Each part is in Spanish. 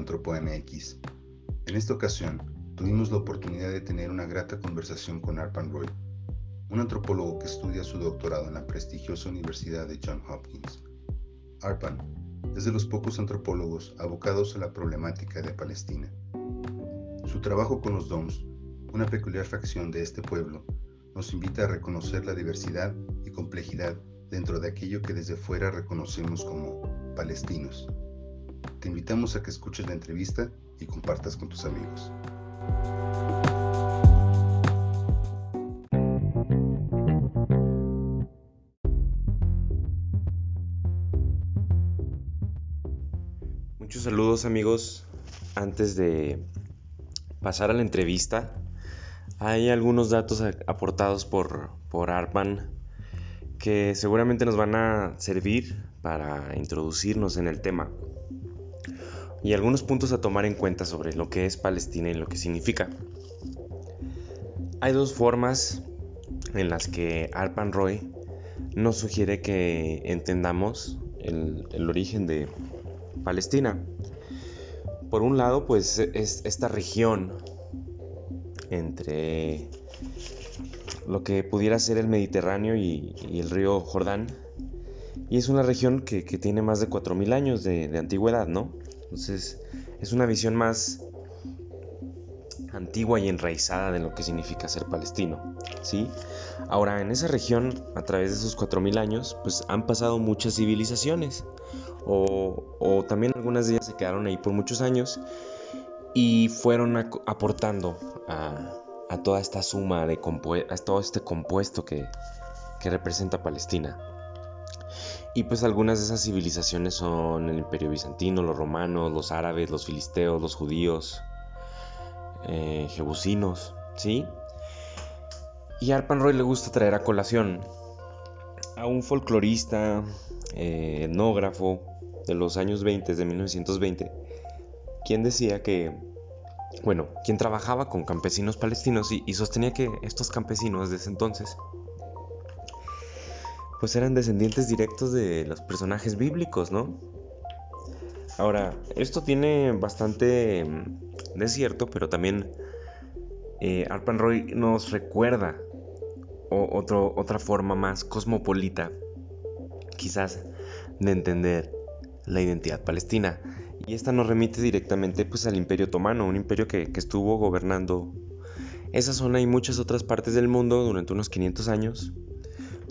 Antropo MX. En esta ocasión, tuvimos la oportunidad de tener una grata conversación con Arpan Roy, un antropólogo que estudia su doctorado en la prestigiosa Universidad de Johns Hopkins. Arpan es de los pocos antropólogos abocados a la problemática de Palestina. Su trabajo con los DOMS, una peculiar facción de este pueblo, nos invita a reconocer la diversidad y complejidad dentro de aquello que desde fuera reconocemos como palestinos. Te invitamos a que escuches la entrevista y compartas con tus amigos. Muchos saludos amigos. Antes de pasar a la entrevista, hay algunos datos aportados por, por Arpan que seguramente nos van a servir para introducirnos en el tema y algunos puntos a tomar en cuenta sobre lo que es Palestina y lo que significa. Hay dos formas en las que Arpan Roy nos sugiere que entendamos el, origen de Palestina. Por un lado, pues es esta región entre lo que pudiera ser el Mediterráneo y, el río Jordán. Y es una región que, tiene más de 4.000 años de, de antigüedad, ¿no? Entonces es una visión más antigua y enraizada de lo que significa ser palestino, ¿sí? Ahora, en esa región, a través de esos 4.000 años, pues han pasado muchas civilizaciones, o, también algunas de ellas se quedaron ahí por muchos años y fueron aportando a, toda esta suma de a todo este compuesto que, que representa Palestina. Y pues algunas de esas civilizaciones son el imperio bizantino, los romanos, los árabes, los filisteos, los judíos, eh, jebusinos, ¿sí? Y a Arpan Roy le gusta traer a colación a un folclorista, eh, etnógrafo de los años 20, de 1920, quien decía que, bueno, quien trabajaba con campesinos palestinos y, y sostenía que estos campesinos de ese entonces pues eran descendientes directos de los personajes bíblicos, ¿no? Ahora, esto tiene bastante mm, de cierto, pero también eh, Arpan Roy nos recuerda otra forma más cosmopolita, quizás, de entender la identidad palestina. Y esta nos remite directamente pues, al Imperio Otomano, un imperio que, que estuvo gobernando esa zona y muchas otras partes del mundo durante unos 500 años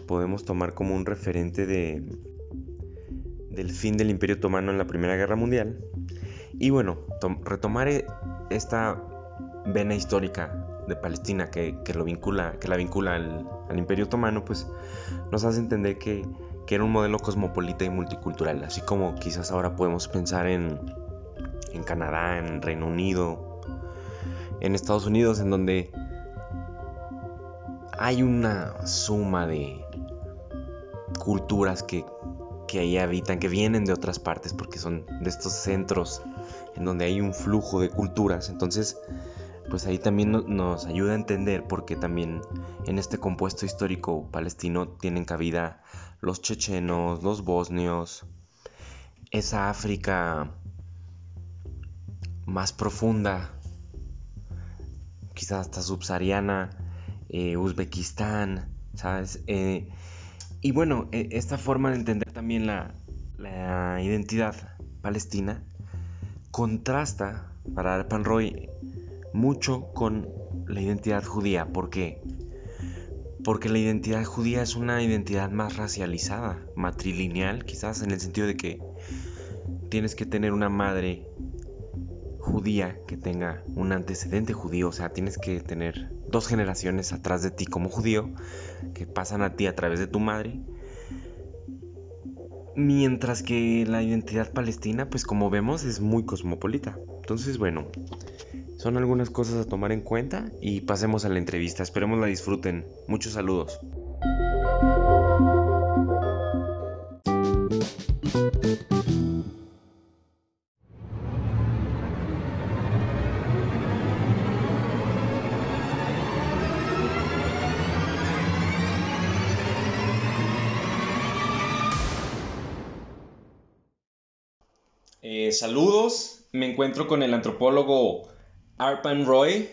podemos tomar como un referente de, del fin del Imperio Otomano en la Primera Guerra Mundial. Y bueno, retomar e, esta vena histórica de Palestina que, lo vincula, que la vincula al, Imperio Otomano, pues nos hace entender que, que, era un modelo cosmopolita y multicultural, así como quizás ahora podemos pensar en, en Canadá, en Reino Unido, en Estados Unidos, en donde hay una suma de, culturas que, ahí habitan, que vienen de otras partes, porque son de estos centros en donde hay un flujo de culturas. Entonces, pues ahí también nos ayuda a entender por qué también en este compuesto histórico palestino tienen cabida los chechenos, los bosnios, esa África más profunda, quizás hasta subsahariana, eh, Uzbekistán, ¿sabes? Eh, y bueno, e, esta forma de entender también la, identidad palestina contrasta para Roy mucho con la identidad judía. ¿Por qué? Porque la identidad judía es una identidad más racializada, matrilineal, quizás en el sentido de que tienes que tener una madre judía que tenga un antecedente judío, o sea, tienes que tener dos generaciones atrás de ti como judío, que pasan a ti a través de tu madre. Mientras que la identidad palestina, pues como vemos, es muy cosmopolita. Entonces, bueno, son algunas cosas a tomar en cuenta y pasemos a la entrevista. Esperemos la disfruten. Muchos saludos. Saludos me encuentro con el antropólogo Arpan Roy,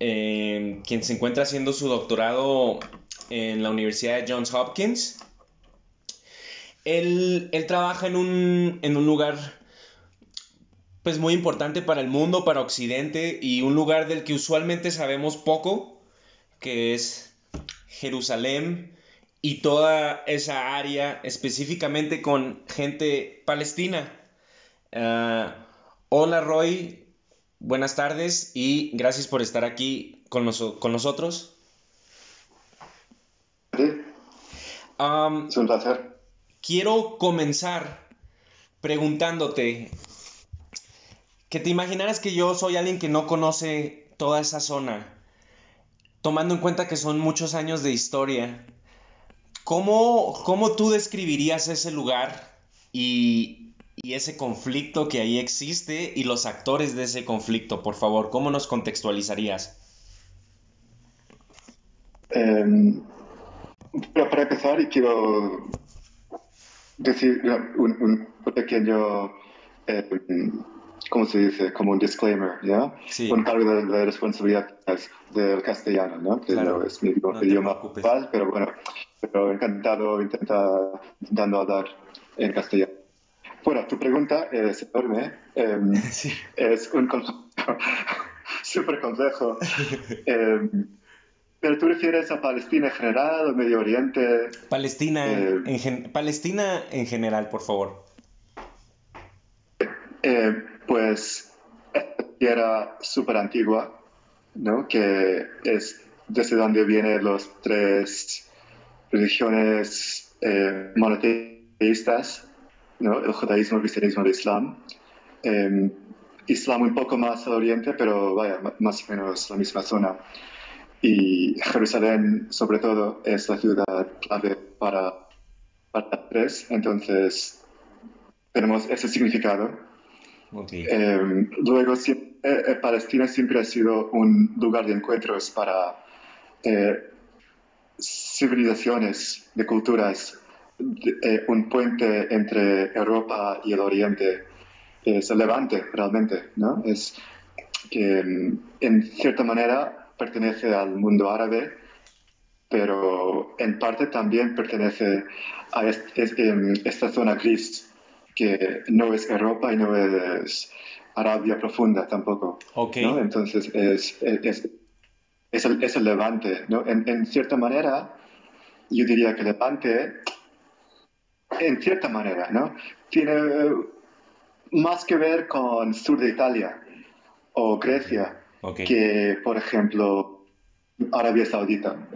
eh, quien se encuentra haciendo su doctorado en la Universidad de Johns Hopkins. Él, trabaja en un, en un lugar pues muy importante para el mundo, para Occidente y un lugar del que usualmente sabemos poco, que es Jerusalén y toda esa área específicamente con gente palestina. Ah, hola Roy, buenas tardes y gracias por estar aquí con, con nosotros. Sí. es un placer. Quiero comenzar preguntándote que te imaginaras que yo soy alguien que no conoce toda esa zona, tomando en cuenta que son muchos años de historia. ¿Cómo, cómo tú describirías ese lugar y, y, ese conflicto que ahí existe y los actores de ese conflicto? Por favor, ¿cómo nos contextualizarías? Em, para empezar, quiero decir un, un pequeño em, ¿cómo se dice? Como un disclaimer, ¿ya? Sí. Un cargo de, de, responsabilidad del castellano, ¿no? Que no es mi idioma principal, pero bueno, pero encantado intentando hablar en castellano. Bueno, tu pregunta es enorme. Em, sí. Es un consejo súper complejo. eh, ¿Pero tú refieres a Palestina en general o Medio Oriente? Palestina, eh, en, Palestina en general, por favor. Eh, pues era súper antigua, ¿no? Que es desde donde vienen las tres religiones eh, monoteístas, ¿no? El judaísmo, el cristianismo el islam. Em, islam un poco más al oriente, pero vaya, más o menos la misma zona. Y Jerusalén, sobre todo, es la ciudad clave para, para tres, entonces tenemos ese significado Em, luego, eh, eh, Palestina siempre ha sido un lugar de encuentros para eh, civilizaciones, de culturas, un puente entre Europa y el Oriente. Es el levante, realmente, ¿no? Es que em, en cierta manera pertenece al mundo árabe, pero en parte también pertenece a em, esta zona gris que no es Europa y no es Arabia profunda tampoco. ¿no? Entonces es, es, es, el, es el, levante. ¿no? En, en, cierta manera, yo diría que levante, en cierta manera, ¿no? tiene más que ver con sur de Italia o Grecia que, por ejemplo, Arabia Saudita.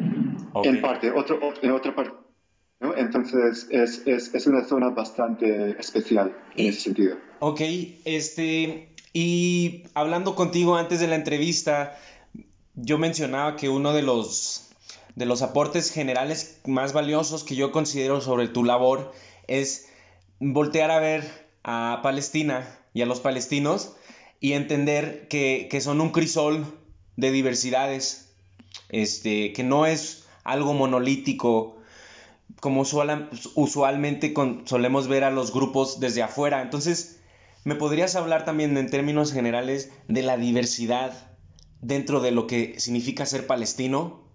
En parte, otro, en otra parte entonces es, es, es, una zona bastante especial en ese sentido. Ok, este, y hablando contigo antes de la entrevista, yo mencionaba que uno de los, de los aportes generales más valiosos que yo considero sobre tu labor es voltear a ver a Palestina y a los palestinos y entender que, que son un crisol de diversidades, este, que no es algo monolítico, como usualmente solemos ver a los grupos desde afuera. Entonces, ¿me podrías hablar también en términos generales de la diversidad dentro de lo que significa ser palestino?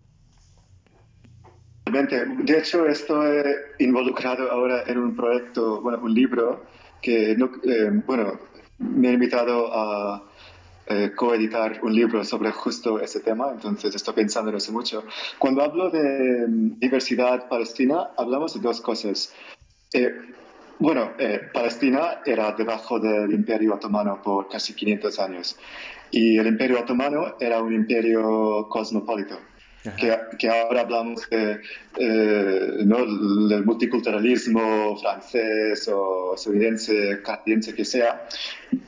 De hecho, estoy involucrado ahora en un proyecto, bueno, un libro que, eh, bueno, me ha invitado a eh, coeditar un libro sobre justo ese tema, entonces estoy pensando en eso mucho. Cuando hablo de mm, diversidad palestina, hablamos de dos cosas. Eh, bueno, eh, Palestina era debajo del Imperio Otomano por casi 500 años y el Imperio Otomano era un imperio cosmopolita que, ahora hablamos de, eh, ¿no? del multiculturalismo francés o estadounidense, canadiense, que sea.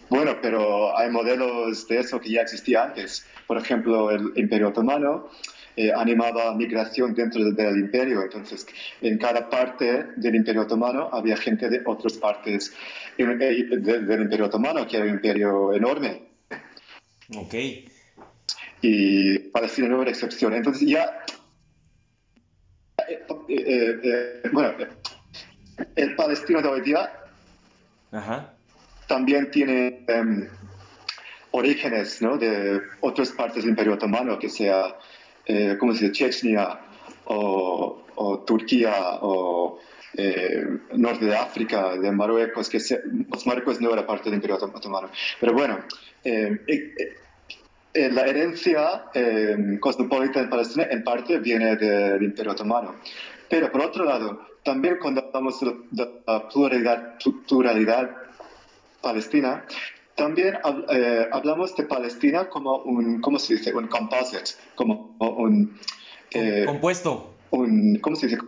Bueno, pero hay modelos de eso que ya existía antes. Por ejemplo, el Imperio Otomano eh, animaba migración dentro del imperio. Entonces, en cada parte del Imperio Otomano había gente de otras partes eh, del Imperio Otomano, que era un imperio enorme. Ok y Palestina no era excepción. Entonces ya, eh, eh, eh, bueno, el palestino de hoy día también tiene em, orígenes ¿no? de otras partes del Imperio Otomano, que sea, ¿cómo se dice?, Chechnya o, o Turquía o eh, norte de África, de Marruecos, que se, pues Marruecos no era parte del Imperio Otomano. Pero bueno, eh, eh, la herencia cosmopolita en Palestina en parte viene del Imperio Otomano. Pero por otro lado, también cuando hablamos de la pluralidad, pluralidad palestina, también hablamos de Palestina como un, ¿cómo se dice? Un composite, como un... compuesto. Un, ¿Cómo se dice?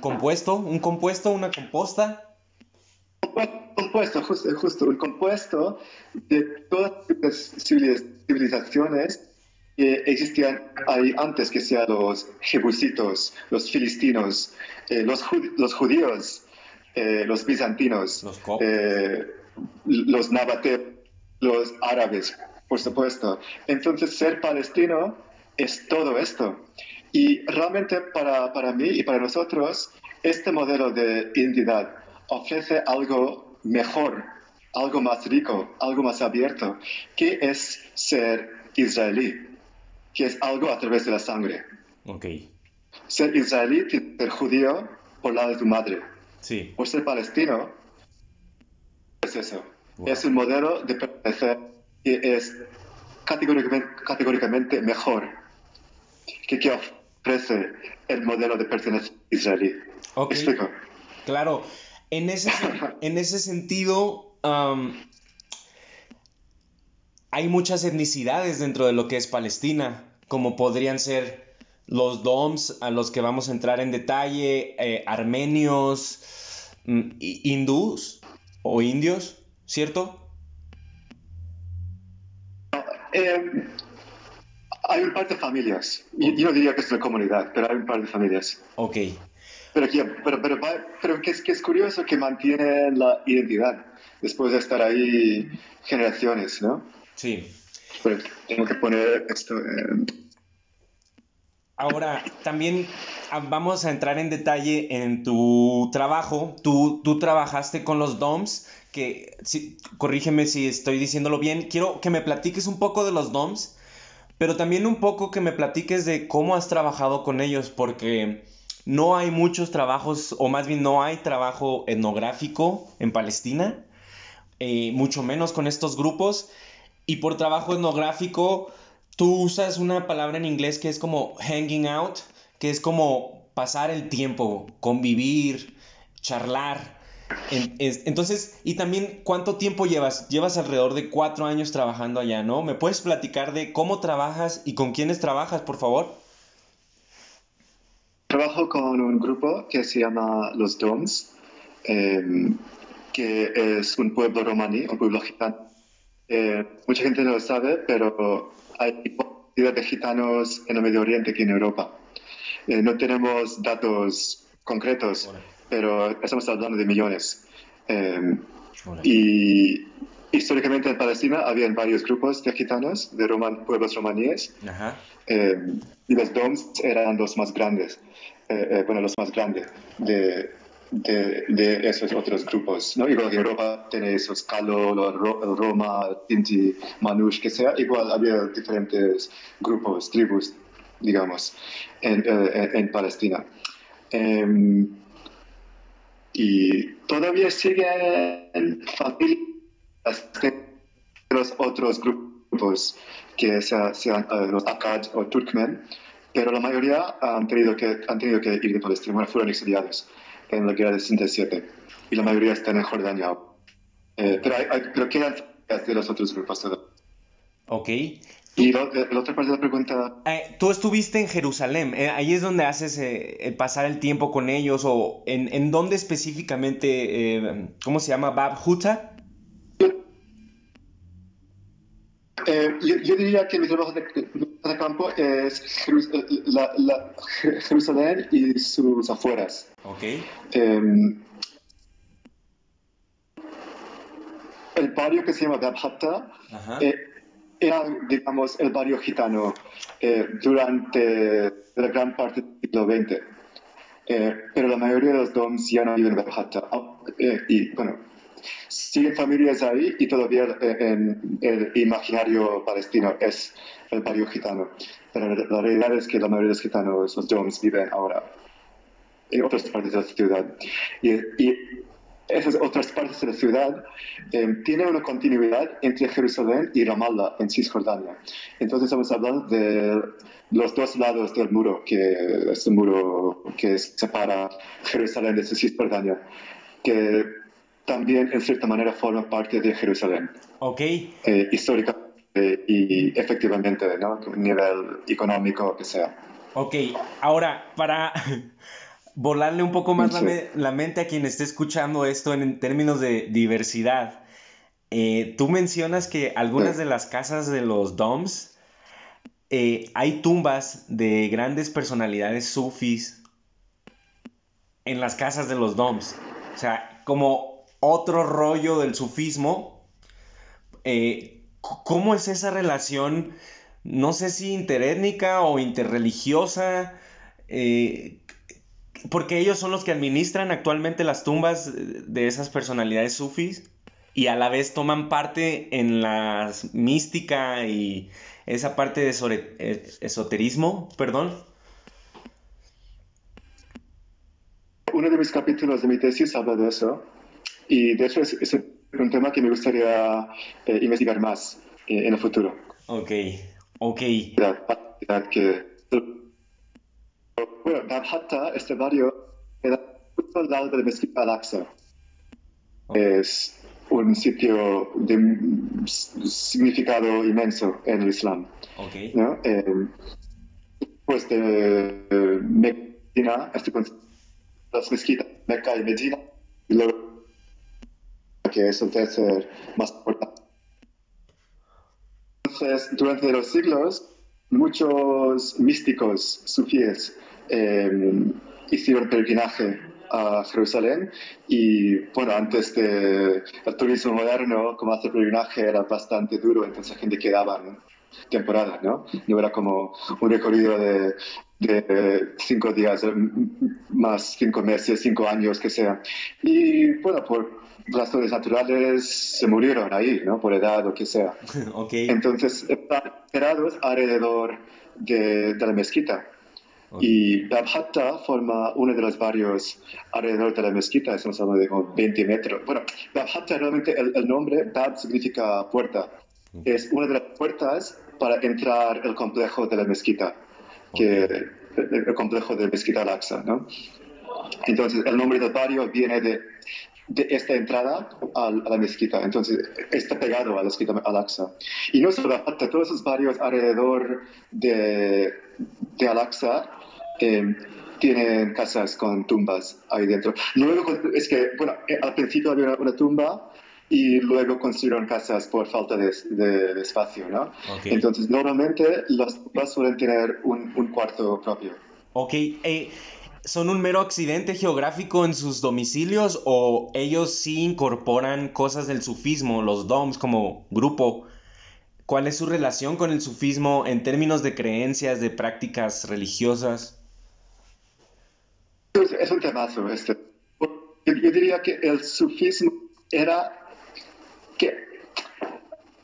¿Compuesto? ¿Un compuesto? ¿Una composta? Compuesto, justo, justo, un compuesto de todas las civilizaciones que existían ahí antes que sean los jebusitos, los filistinos, eh, los, los, judíos, eh, los bizantinos, los, eh, los los árabes, por supuesto. Entonces, ser palestino es todo esto. Y realmente para, para mí y para nosotros, este modelo de identidad ofrece algo mejor, algo más rico, algo más abierto, que es ser israelí, que es algo a través de la sangre. Okay. Ser israelí, ser judío por lado de tu madre. Sí. Por ser palestino, es eso. Es un modelo de pertenecer que es categóricamente, categóricamente mejor que, que ofrece el modelo de pertenencia israelí. ¿Explico? Claro, en ese, en ese sentido hay muchas etnicidades dentro de lo que es Palestina, como podrían ser los DOMs a los que vamos a entrar en detalle, eh, armenios, mm, hindús o indios, ¿cierto? Eh, hay un par de familias. Yo, no diría que es una comunidad, pero hay un par de familias. Ok. Pero, pero, pero, pero que, es, que es curioso que mantienen la identidad después de estar ahí generaciones, ¿no? Sí. Pero tengo que poner esto. En... Ahora, también ah, vamos a entrar en detalle en tu trabajo. Tú, tú trabajaste con los DOMs, que, si, corrígeme si estoy diciéndolo bien. Quiero que me platiques un poco de los DOMs pero también un poco que me platiques de cómo has trabajado con ellos, porque no hay muchos trabajos, o más bien no hay trabajo etnográfico en Palestina, eh, mucho menos con estos grupos. Y por trabajo etnográfico, tú usas una palabra en inglés que es como hanging out, que es como pasar el tiempo, convivir, charlar. Entonces, y también, ¿cuánto tiempo llevas? Llevas alrededor de cuatro años trabajando allá, ¿no? ¿Me puedes platicar de cómo trabajas y con quiénes trabajas, por favor? Trabajo con un grupo que se llama Los Doms, em, que es un pueblo romaní, un pueblo gitano. Eh, mucha gente no lo sabe, pero hay cantidad de gitanos en el Medio Oriente que en Europa. Eh, no tenemos datos concretos pero estamos hablando de millones. Em, y históricamente en Palestina habían varios grupos de gitanos, de pueblos romaníes, em, y los DOMs eran los más grandes, eh, eh, bueno, los más grandes de, de, esos otros grupos. ¿no? Igual que Europa tiene esos Kalo, Roma, Tinti, Manush, que sea, igual había diferentes grupos, tribus, digamos, en, eh, en Palestina. Em, y todavía siguen familias los otros grupos que sean, eh, los Akkad o Turkmen, pero la mayoría han tenido que, han tenido que ir de Palestina, fueron exiliados en la guerra de 67 y la mayoría están en Jordania. Eh, pero, hay, pero quedan de los otros grupos todavía. Ok. Y la, otra parte de la pregunta... Eh, tú estuviste en Jerusalén, eh, ahí es donde haces eh, pasar el tiempo con ellos, o en, en dónde específicamente, ¿cómo se llama? ¿Bab Huta? Yo, diría que mi trabajo de, campo es Jerusalén y sus afueras. Ok. Em, el barrio que se llama Bab Hatta era, digamos, el barrio gitano eh, durante la gran parte del siglo XX. Eh, pero la mayoría de los DOMs ya no viven en eh, y bueno, siguen familias ahí y todavía en, el imaginario palestino es el barrio gitano. Pero la realidad es que la mayoría de los gitanos, los doms, viven ahora en otras partes de la ciudad. Y, y esas otras partes de la ciudad eh, tienen una continuidad entre Jerusalén y Ramallah en Cisjordania. Entonces estamos hablando de los dos lados del muro, que es el muro que separa Jerusalén de Cisjordania, que también en cierta manera forma parte de Jerusalén. Ok. Eh, históricamente y efectivamente, ¿no? A nivel económico, que sea. Ok, ahora, para volarle un poco más la, mente a quien esté escuchando esto en, términos de diversidad, eh, tú mencionas que algunas de las casas de los DOMs eh, hay tumbas de grandes personalidades sufis en las casas de los DOMs. O sea, como otro rollo del sufismo. Eh, ¿Cómo es esa relación? No sé si interétnica o interreligiosa. Eh, porque ellos son los que administran actualmente las tumbas de esas personalidades sufis y a la vez toman parte en la mística y esa parte de esoterismo, perdón. Uno de mis capítulos de mi tesis habla de eso y de hecho es, un tema que me gustaría eh, investigar más eh, en el futuro. Ok, ok. que, bueno, Dabhatta, este barrio, queda justo al lado de mezquita Al-Aqsa. Es un sitio de significado inmenso en el Islam. Okay. ¿no? Eh, pues de Medina, este las mezquitas Mecca y Medina, y luego que es el tercer más importante. Entonces, durante los siglos, muchos místicos sufíes eh, hicieron peregrinaje a Jerusalén y bueno, antes del turismo moderno, como hacer peregrinaje era bastante duro, entonces la gente quedaba temporada, ¿no? No era como un recorrido de, de cinco días, más cinco meses, cinco años, que sea. Y bueno, por razones naturales se murieron ahí, ¿no? Por edad o que sea. Okay. Entonces, están esperados alrededor de, de la mezquita. Y Babhatta forma uno de los barrios alrededor de la mezquita, estamos hablando de como 20 metros. Bueno, Babhatta realmente el, nombre, Bab significa puerta. Es una de las puertas para entrar el complejo de la mezquita, que, el, complejo de Mezquita Al-Aqsa, ¿no? Entonces, el nombre del barrio viene de, de esta entrada a, la mezquita. Entonces, está pegado a la mezquita Al-Aqsa. Y no solo Babhatta, todos esos barrios alrededor de, de Al-Aqsa eh, tienen casas con tumbas ahí dentro. Luego, es que, bueno, eh, al principio había una, tumba y luego construyeron casas por falta de, de, espacio, ¿no? Entonces, normalmente las tumbas suelen tener un, un cuarto propio. Ok, eh, ¿son un mero accidente geográfico en sus domicilios o ellos sí incorporan cosas del sufismo, los DOMs como grupo? ¿Cuál es su relación con el sufismo en términos de creencias, de prácticas religiosas? Es un temazo este. Yo, diría que el sufismo era que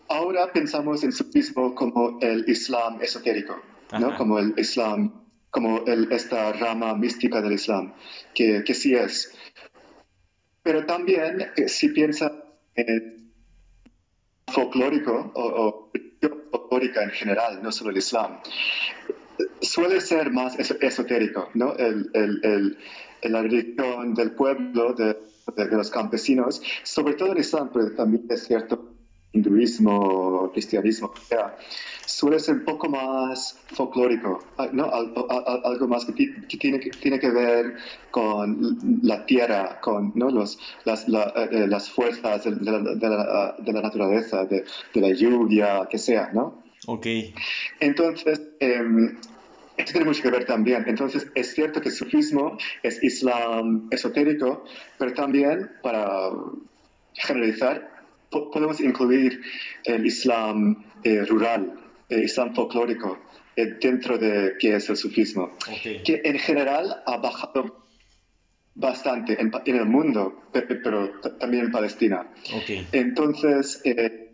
ahora pensamos en sufismo como el islam esotérico, ¿no? Como el islam, como el, esta rama mística del islam, que, sí es. Pero también, eh, si piensa en folclórico o, o folclórica en general, no solo el islam, suele ser más esotérico, ¿no? El, el, la religión del pueblo, de, los campesinos, sobre todo en Islam, pero también es cierto hinduismo, cristianismo, suele ser un poco más folclórico, ¿no? algo más que, tiene, que tiene que ver con la tierra, con ¿no? Los, las, eh, las fuerzas de la, de la, de la naturaleza, de, la lluvia, que sea, ¿no? Ok. Entonces, eh, esto tiene mucho que ver también. Entonces, es cierto que el sufismo es islam esotérico, pero también, para generalizar, podemos incluir el islam eh, rural, el islam folclórico, eh, dentro de qué es el sufismo, que en general ha bajado bastante en, en el mundo, pero, también en Palestina. Okay. Entonces, eh,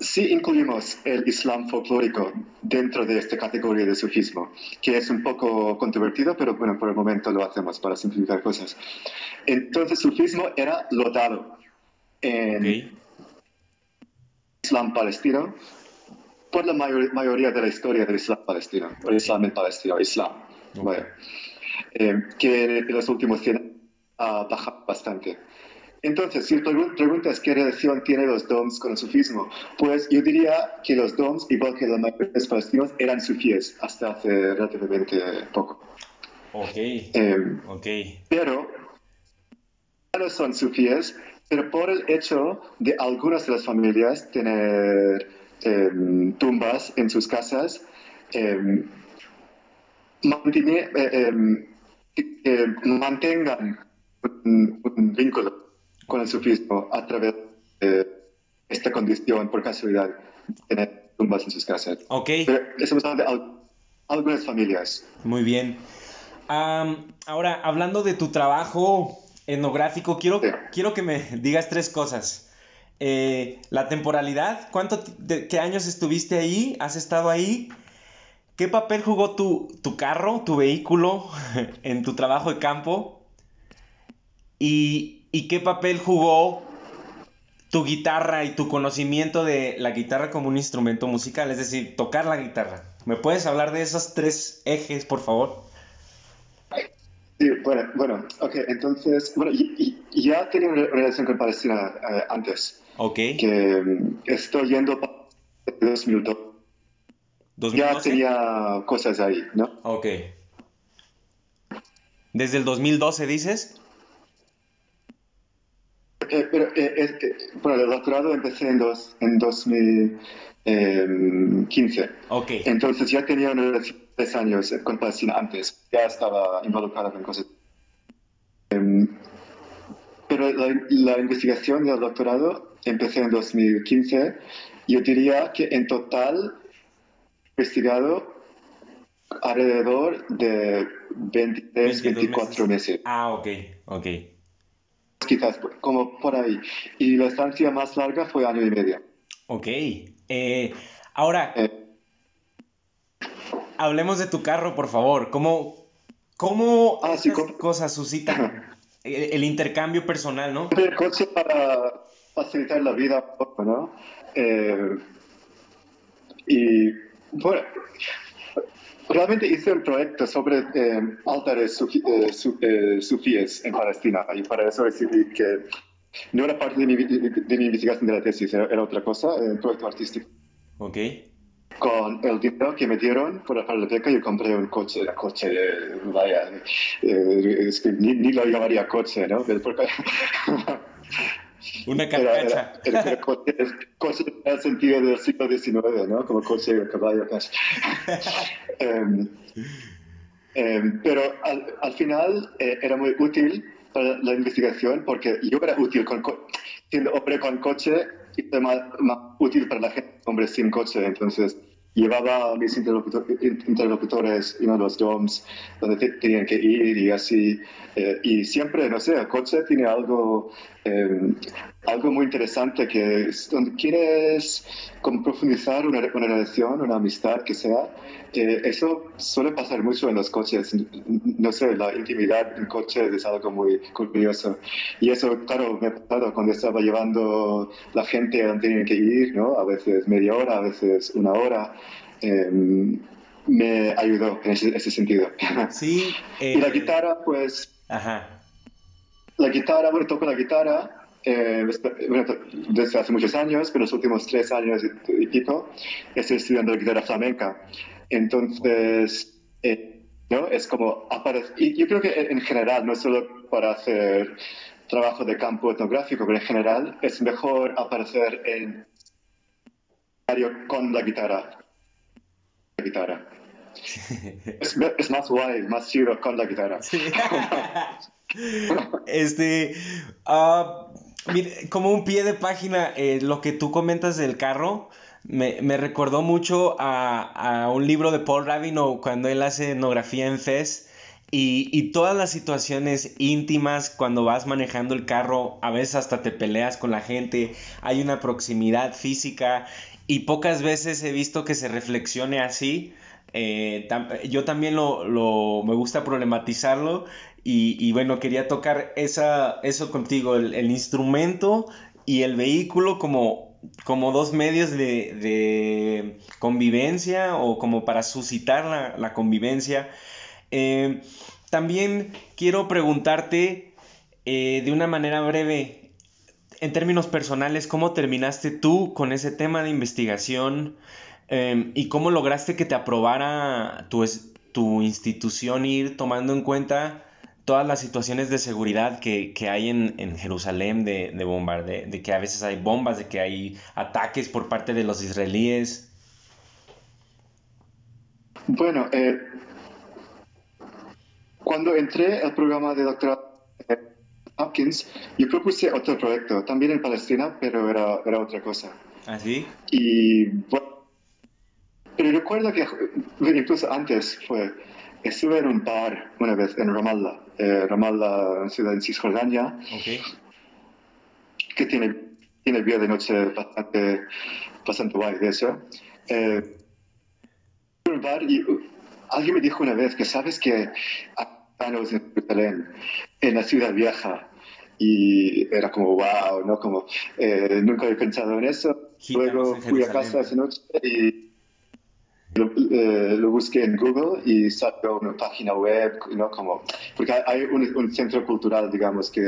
sí incluimos el Islam folclórico dentro de esta categoría de sufismo, que es un poco controvertido, pero bueno, por el momento lo hacemos para simplificar cosas. Entonces, sufismo era lotado en Islam palestino por la mayoría de la historia del Islam palestino, el Islam en Palestina, Islam, eh, que en los últimos 100 ha bajado bastante. Entonces, si preguntas qué relación tiene los DOMs con el sufismo, pues yo diría que los DOMs, igual que la mayoría de los palestinos, eran sufíes hasta hace relativamente poco. Ok. Eh, okay. Pero no son sufíes, pero por el hecho de algunas de las familias tener em, tumbas en sus casas, em, em, mantengan un, vínculo con el sufismo a través de esta condición, por casualidad, de tener tumbas en sus casas. Ok. Pero estamos hablando de algunas familias. Muy bien. ahora, hablando de tu trabajo etnográfico, quiero, quiero que me digas tres cosas. Eh, la temporalidad, ¿cuánto, ¿qué años estuviste ahí? ¿Has estado ahí? ¿Qué papel jugó tu, tu carro, tu vehículo en tu trabajo de campo? ¿Y, ¿Y qué papel jugó tu guitarra y tu conocimiento de la guitarra como un instrumento musical? Es decir, tocar la guitarra. ¿Me puedes hablar de esos tres ejes, por favor? Sí, bueno, bueno, ok, entonces, bueno, ya tenía una relación con Palestina eh, antes. Ok. Que mm, estoy yendo desde 2002. Ya tenía cosas ahí, ¿no? Ok. ¿Desde el 2012 dices? Eh, pero eh, bueno, el doctorado empecé en, dos, en 2015. Ok. Entonces ya tenía una relación tres años con Palestina antes, ya estaba involucrada en cosas. Em, pero la, investigación del doctorado empecé en 2015. Yo diría que en total he investigado alrededor de 23, 24 meses. Ah, ok, ok. Quizás como por ahí. Y la estancia más larga fue año y medio. Ok. Eh, ahora, eh, hablemos de tu carro, por favor. ¿Cómo, cómo ah, cosas suscitan el, intercambio personal, no? El coche para facilitar la vida, ¿no? Eh, y bueno, realmente hice un proyecto sobre eh, altares eh, sufíes en Palestina y para eso decidí que no era parte de mi, de mi investigación de la tesis, era, era otra cosa, un proyecto artístico. Ok con el dinero que me dieron por la beca yo compré un coche, un coche, vaya, eh, es que ni, lo llamaría coche, ¿no? Una carcacha. Era, era, coche, coche, en el sentido del siglo XIX, ¿no? Como coche de caballo casi. um, um, pero al, al final eh, era muy útil para la investigación porque yo era útil con, siendo hombre con coche y más, útil para la gente, hombre sin coche. Entonces, llevaba a mis interlocutores a los DOMs donde tenían que ir y así. Eh, y siempre, no sé, el coche tiene algo, eh, algo muy interesante que es donde quieres como profundizar una, una relación, una amistad que sea. Eh, eso suele pasar mucho en los coches. No sé, la intimidad en coches es algo muy curioso. Y eso, claro, me ha pasado cuando estaba llevando la gente a donde tenían que ir, ¿no? A veces media hora, a veces una hora. Em, me ayudó en ese, sentido. Sí. y la guitarra, pues... Ajá. La guitarra, bueno, toco la guitarra eh, desde hace muchos años, pero los últimos tres años y pico, estoy estudiando guitarra flamenca. Entonces, eh, ¿no? Es como aparece. Y yo creo que en general, no solo para hacer trabajo de campo etnográfico, pero en general es mejor aparecer en con la guitarra. La guitarra. es, es, más guay, más chido con la guitarra. este. Uh, como un pie de página, eh, lo que tú comentas del carro me, me recordó mucho a, a, un libro de Paul Rabinow cuando él hace etnografía en FES Y, todas las situaciones íntimas, cuando vas manejando el carro, a veces hasta te peleas con la gente, hay una proximidad física y pocas veces he visto que se reflexione así. Eh, yo también lo, me gusta problematizarlo y, bueno, quería tocar esa, eso contigo, el, instrumento y el vehículo como, como dos medios de, convivencia o como para suscitar la, convivencia. Eh, también quiero preguntarte eh, de una manera breve, en términos personales, ¿cómo terminaste tú con ese tema de investigación em, y cómo lograste que te aprobara tu, tu, institución ir tomando en cuenta todas las situaciones de seguridad que, hay en, Jerusalén de, de bombardeo, de que a veces hay bombas, de que hay ataques por parte de los israelíes? Bueno, eh, cuando entré al programa de doctorado Hopkins, yo propuse otro proyecto, también en Palestina, pero era, era otra cosa. ¿Ah, sí? Y bueno, pero recuerdo que incluso antes fue, estuve en un bar una vez en Ramallah, eh, Ramallah, ciudad en Cisjordania, okay. que tiene, tiene vida de noche bastante, bastante guay de eso. Eh, un bar y alguien me dijo una vez que sabes que en Jerusalén, en la ciudad vieja, y era como wow, ¿no? Como eh, nunca había pensado en eso. Luego fui a casa esa noche y eh, lo, busqué en Google y salió una página web, ¿no? Como, porque hay un, centro cultural, digamos, que,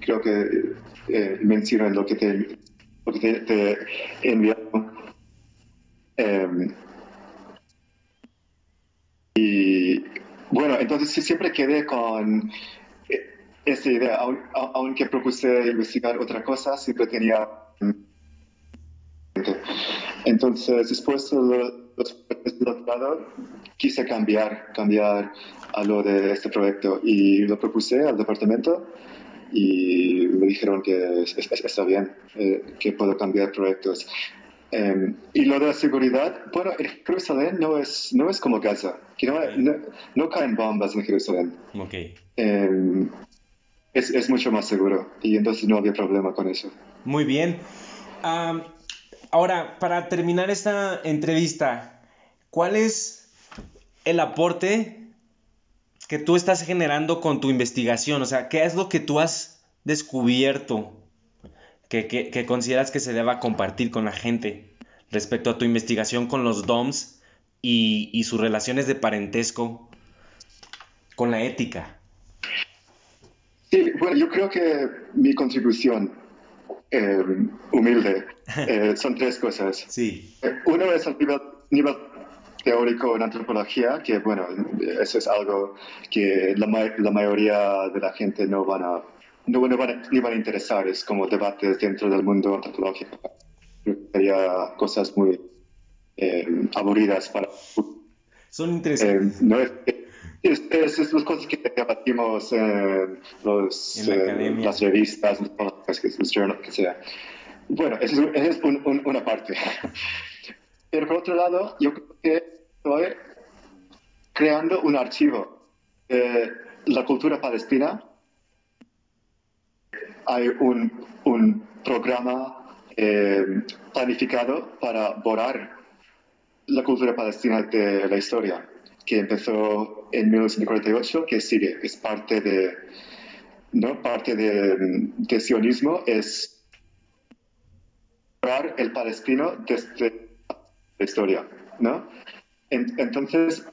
creo que eh, lo que te, lo que te, te envió. Em, y bueno, entonces siempre quedé con eh, esa idea, aunque propuse investigar otra cosa, siempre tenía... Entonces, después del doctorado, quise cambiar, cambiar a lo de este proyecto y lo propuse al departamento y me dijeron que está bien, eh, que puedo cambiar proyectos. Em, y lo de la seguridad, bueno, Jerusalén no es, no es como Gaza, que no, no, caen bombas en Jerusalén. Okay. Em, es, es, mucho más seguro y entonces no había problema con eso. Muy bien. ahora, para terminar esta entrevista, ¿cuál es el aporte que tú estás generando con tu investigación? O sea, ¿qué es lo que tú has descubierto que, consideras que se deba compartir con la gente respecto a tu investigación con los DOMs y, sus relaciones de parentesco con la ética? Sí, bueno, yo creo que mi contribución eh, humilde eh, son tres cosas. Sí. Uno es al nivel, teórico en antropología, que bueno, eso es algo que la, la mayoría de la gente no van a no, van a, interesar, es como debates dentro del mundo antropológico. Sería cosas muy eh, aburridas para... Son interesantes. Eh, no es, es, es, las cosas que debatimos en, los, en las revistas, los que sea. Bueno, esa es, una parte. Pero por otro lado, yo creo que estoy creando un archivo de la cultura palestina hay un, un programa eh, planificado para borrar la cultura palestina de la historia, que empezó en 1948, que sigue, es parte de, ¿no? Parte de, sionismo, es borrar el palestino desde la historia, ¿no? entonces,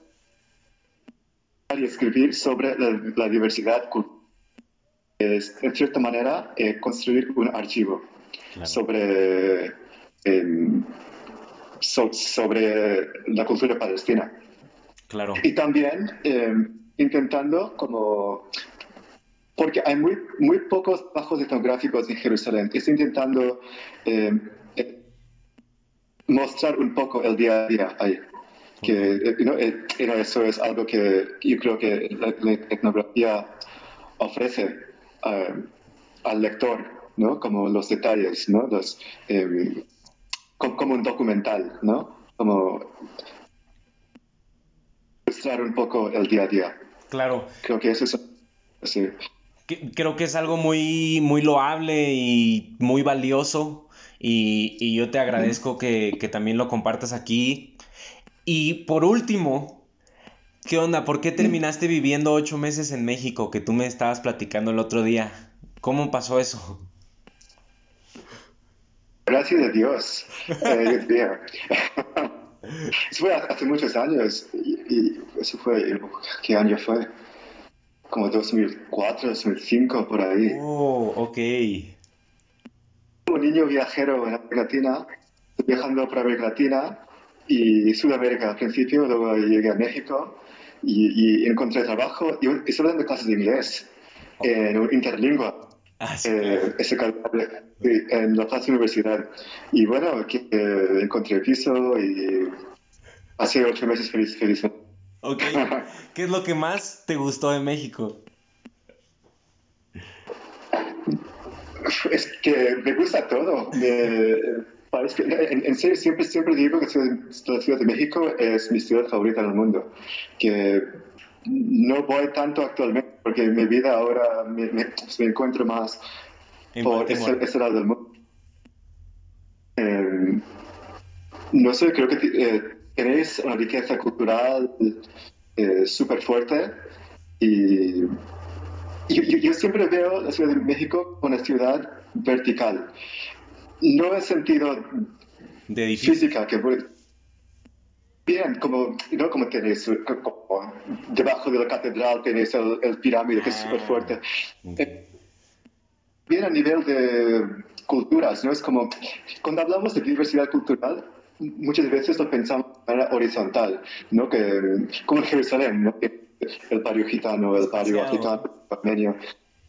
escribir sobre la, la diversidad cultural es, en cierta manera, eh, construir un archivo sobre, em, sobre la cultura palestina. Claro. Y también em, intentando como porque hay muy, muy pocos bajos etnográficos en Jerusalén. Es intentando em, mostrar un poco el día a día ahí. Que eh, eso es algo que yo creo que la etnografía ofrece al lector, ¿no? Como los detalles, ¿no? Los, em, como, un documental, ¿no? Como mostrar un poco el día a día. Claro. Creo que eso es... Sí. Creo que es algo muy, muy loable y muy valioso y, yo te agradezco que, que, también lo compartas aquí. Y por último, ¿qué onda? ¿Por qué terminaste viviendo ocho meses en México que tú me estabas platicando el otro día? ¿Cómo pasó eso? Gracias a Dios. Eh, eso fue hace muchos años. Y, eso fue, ¿qué año fue? Como 2004, 2005, por ahí. Oh, ok. Como niño viajero en América Latina, viajando por América Latina y Sudamérica al principio, luego llegué a México y, encontré trabajo y estoy dando clases de inglés en interlingua. Ah, eh, en la Plaza Universidad. Y bueno, que, eh, encontré piso y hace ocho meses feliz, feliz. Ok. ¿Qué es lo que más te gustó de México? Es que me gusta todo. en, serio, siempre, siempre digo que la Ciudad de México es mi ciudad favorita en el mundo. Que no voy tanto actualmente porque mi vida ahora me, encuentro más por ese, lado del mundo. Eh, no sé, creo que eh, tenéis una riqueza cultural eh, súper fuerte y yo, siempre veo la Ciudad de México como una ciudad vertical. No en sentido de física, que bien, como, ¿no? como tenéis, como debajo de la catedral tenéis el, pirámide que es súper fuerte. Eh, bien a nivel de culturas, ¿no? Es como, cuando hablamos de diversidad cultural, muchas veces lo pensamos de manera horizontal, ¿no? Que, como en Jerusalén, ¿no? El barrio gitano, el barrio el armenio.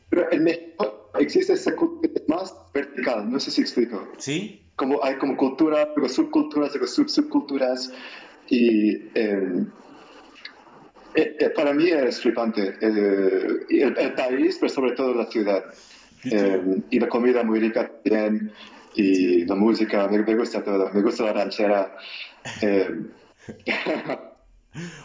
Pero en México existe esa cultura más vertical, no sé si explico. Sí. Como hay como cultura, luego subculturas, luego sub-subculturas. Y em, eh, eh, para mí es flipante. Eh, el, país, pero sobre todo la ciudad. Em, y la comida muy rica también. Y la música, me, me, gusta todo. Me gusta la ranchera.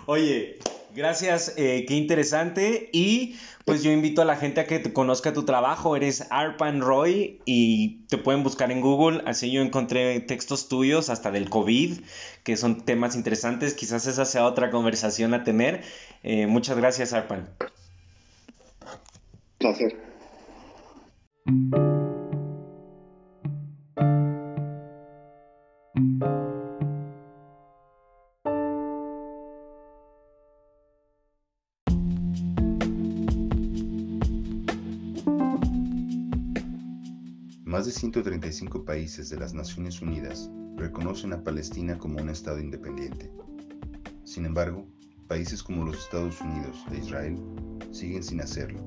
Oye, Gracias, eh, qué interesante. Y pues yo invito a la gente a que conozca tu trabajo. Eres Arpan Roy y te pueden buscar en Google. Así yo encontré textos tuyos hasta del COVID, que son temas interesantes. Quizás esa sea otra conversación a tener. Eh, muchas gracias, Arpan. Placer. 135 países de las Naciones Unidas reconocen a Palestina como un Estado independiente. Sin embargo, países como los Estados Unidos e Israel siguen sin hacerlo.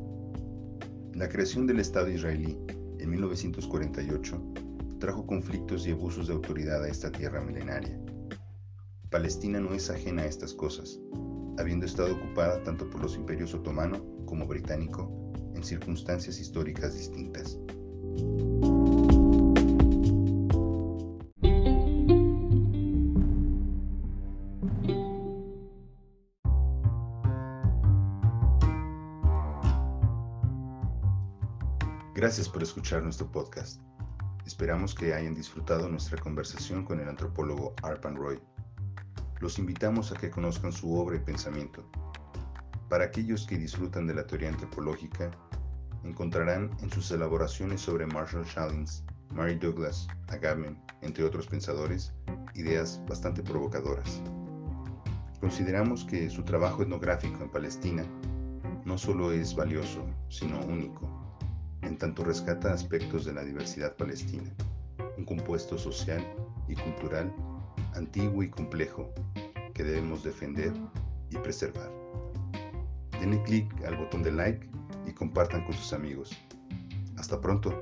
La creación del Estado israelí en 1948 trajo conflictos y abusos de autoridad a esta tierra milenaria. Palestina no es ajena a estas cosas, habiendo estado ocupada tanto por los imperios otomano como británico en circunstancias históricas distintas. Gracias por escuchar nuestro podcast. Esperamos que hayan disfrutado nuestra conversación con el antropólogo Arpan Roy. Los invitamos a que conozcan su obra y pensamiento. Para aquellos que disfrutan de la teoría antropológica, encontrarán en sus elaboraciones sobre Marshall Shallings, Mary Douglas, Agamben, entre otros pensadores, ideas bastante provocadoras. Consideramos que su trabajo etnográfico en Palestina no solo es valioso, sino único en tanto rescata aspectos de la diversidad palestina, un compuesto social y cultural antiguo y complejo que debemos defender y preservar. Denle clic al botón de like y compartan con sus amigos. Hasta pronto.